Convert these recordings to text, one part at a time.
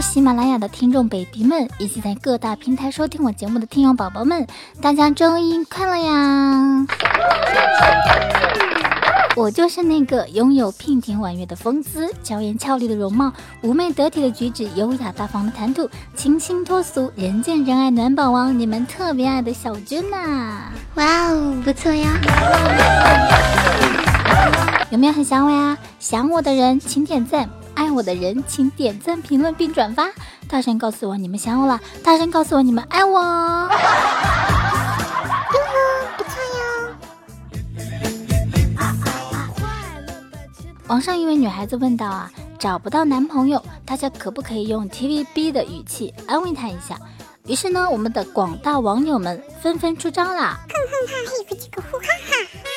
喜马拉雅的听众 baby 们，以及在各大平台收听我节目的听友宝宝们，大家周一快乐呀！我就是那个拥有娉婷婉约的风姿、娇艳俏丽的容貌、妩媚得体的举止、优雅大方的谈吐、清新脱俗、人见人爱暖宝王，你们特别爱的小娟呐！哇哦，不错呀！有没有很想我呀？想我的人请点赞，爱我的人请点赞、评论并转发，大声告诉我你们想我了，大声告诉我你们爱我。网上一位女孩子问道啊，找不到男朋友，大家可不可以用 TVB 的语气安慰她一下？于是呢，我们的广大网友们纷纷出招啦！哼哼哈嘿，不这个呼哈哈。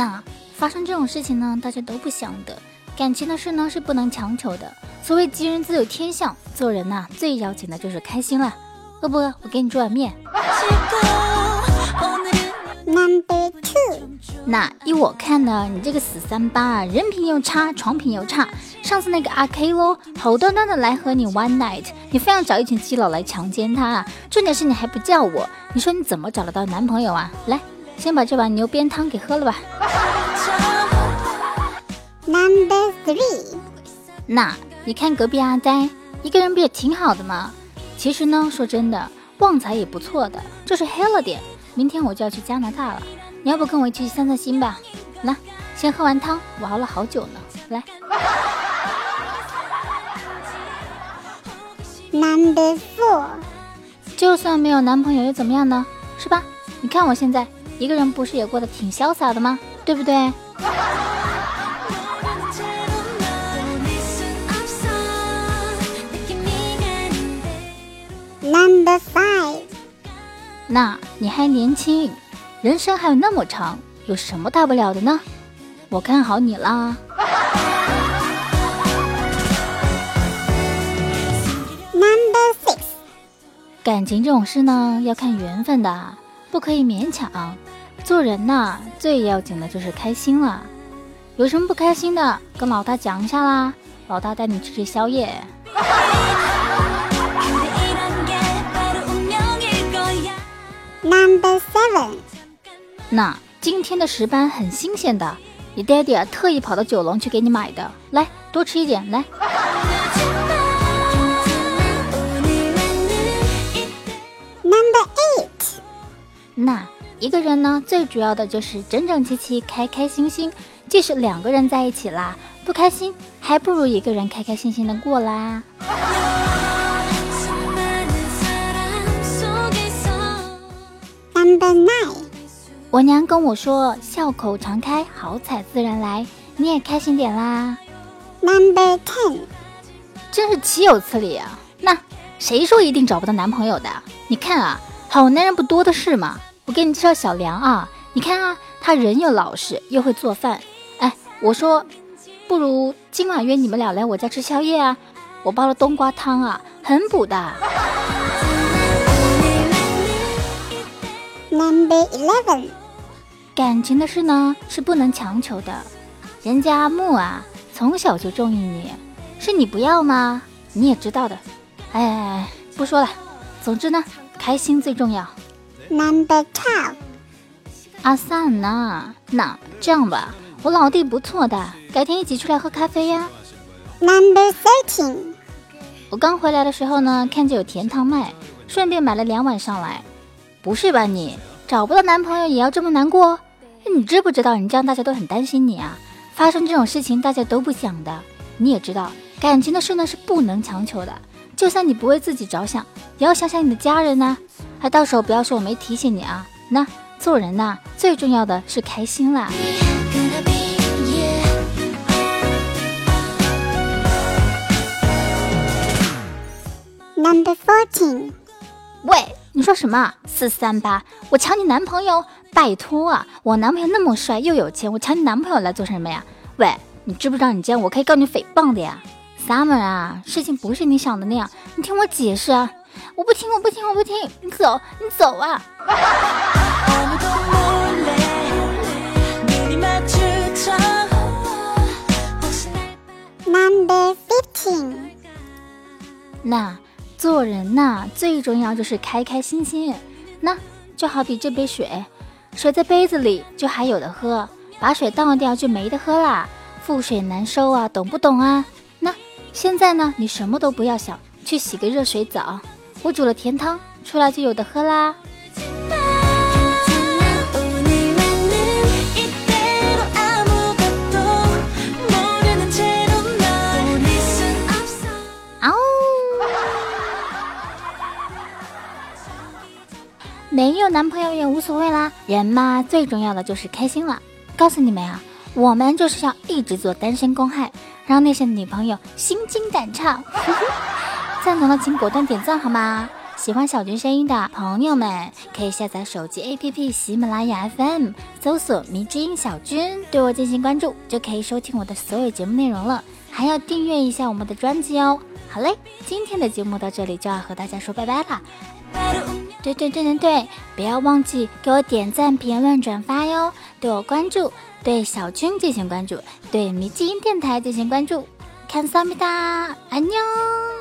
那发生这种事情呢，大家都不想的。感情的事呢是不能强求的。所谓吉人自有天相，做人呐最要紧的就是开心了。饿不饿？我给你煮碗面。Number two，那依我看呢，你这个死三八啊，人品又差，床品又差。上次那个阿 K 咯，好端端的来和你 one night，你非要找一群基佬来强奸他啊！重点是你还不叫我，你说你怎么找得到男朋友啊？来，先把这碗牛鞭汤给喝了吧。Number three，那你看隔壁阿呆，一个人不也挺好的吗？其实呢，说真的，旺财也不错的，就是黑了点。明天我就要去加拿大了，你要不跟我一起去散散心吧？来，先喝完汤，我熬了好久呢。来，Number four，就算没有男朋友又怎么样呢？是吧？你看我现在一个人，不是也过得挺潇洒的吗？对不对？Number five，那你还年轻，人生还有那么长，有什么大不了的呢？我看好你啦。Number six，感情这种事呢，要看缘分的，不可以勉强。做人呐，最要紧的就是开心了。有什么不开心的，跟老大讲一下啦，老大带你吃吃宵夜。Number seven，那今天的石斑很新鲜的，你爹爹特意跑到九龙去给你买的，来多吃一点，来。那一个人呢，最主要的就是整整齐齐、开开心心。即使两个人在一起啦，不开心，还不如一个人开开心心的过啦。Number nine，我娘跟我说，笑口常开，好彩自然来。你也开心点啦，Number ten，真是岂有此理啊！那谁说一定找不到男朋友的？你看啊，好男人不多的是嘛。我给你介绍小梁啊，你看啊，他人又老实，又会做饭。哎，我说，不如今晚约你们俩来我家吃宵夜啊，我煲了冬瓜汤啊，很补的。Number eleven，感情的事呢是不能强求的，人家阿木啊从小就中意你，是你不要吗？你也知道的。哎，不说了，总之呢，开心最重要。Number twelve，阿散呐，那这样吧，我老弟不错的，改天一起出来喝咖啡呀。Number thirteen，我刚回来的时候呢，看见有甜汤卖，顺便买了两碗上来。不是吧你找不到男朋友也要这么难过？你知不知道你这样大家都很担心你啊？发生这种事情大家都不想的。你也知道，感情的事呢是不能强求的。就算你不为自己着想，也要想想你的家人呐、还到时候不要说我没提醒你啊。那做人呐、最重要的是开心啦。Number fourteen，喂，你说什么？四三八，我抢你男朋友？拜托啊，我男朋友那么帅又有钱，我抢你男朋友来做什么呀？喂，你知不知道你这样我可以告你诽谤的呀？Summer 啊，事情不是你想的那样，你听我解释啊！我不听，我不听，我不听，你走，你走啊！Number 15. 那做人呐，最重要就是开开心心。那就好比这杯水，水在杯子里就还有的喝，把水倒掉就没得喝啦。覆水难收啊，懂不懂啊？那现在呢，你什么都不要想，去洗个热水澡，我煮了甜汤，出来就有的喝啦。没有男朋友也无所谓啦，人嘛，最重要的就是开心了。告诉你们呀、我们就是要一直做单身公害，让那些女朋友心惊胆颤。赞同的请果断点赞好吗？喜欢小军声音的朋友们，可以下载手机 APP 喜马拉雅 FM，搜索“迷之音小军”，对我进行关注，就可以收听我的所有节目内容了。还要订阅一下我们的专辑哦。好嘞，今天的节目到这里就要和大家说拜拜啦。对对对对对，不要忘记给我点赞、评论、转发哟，对我关注，对小军进行关注，对迷之音电台进行关注。看萨米达，安妞。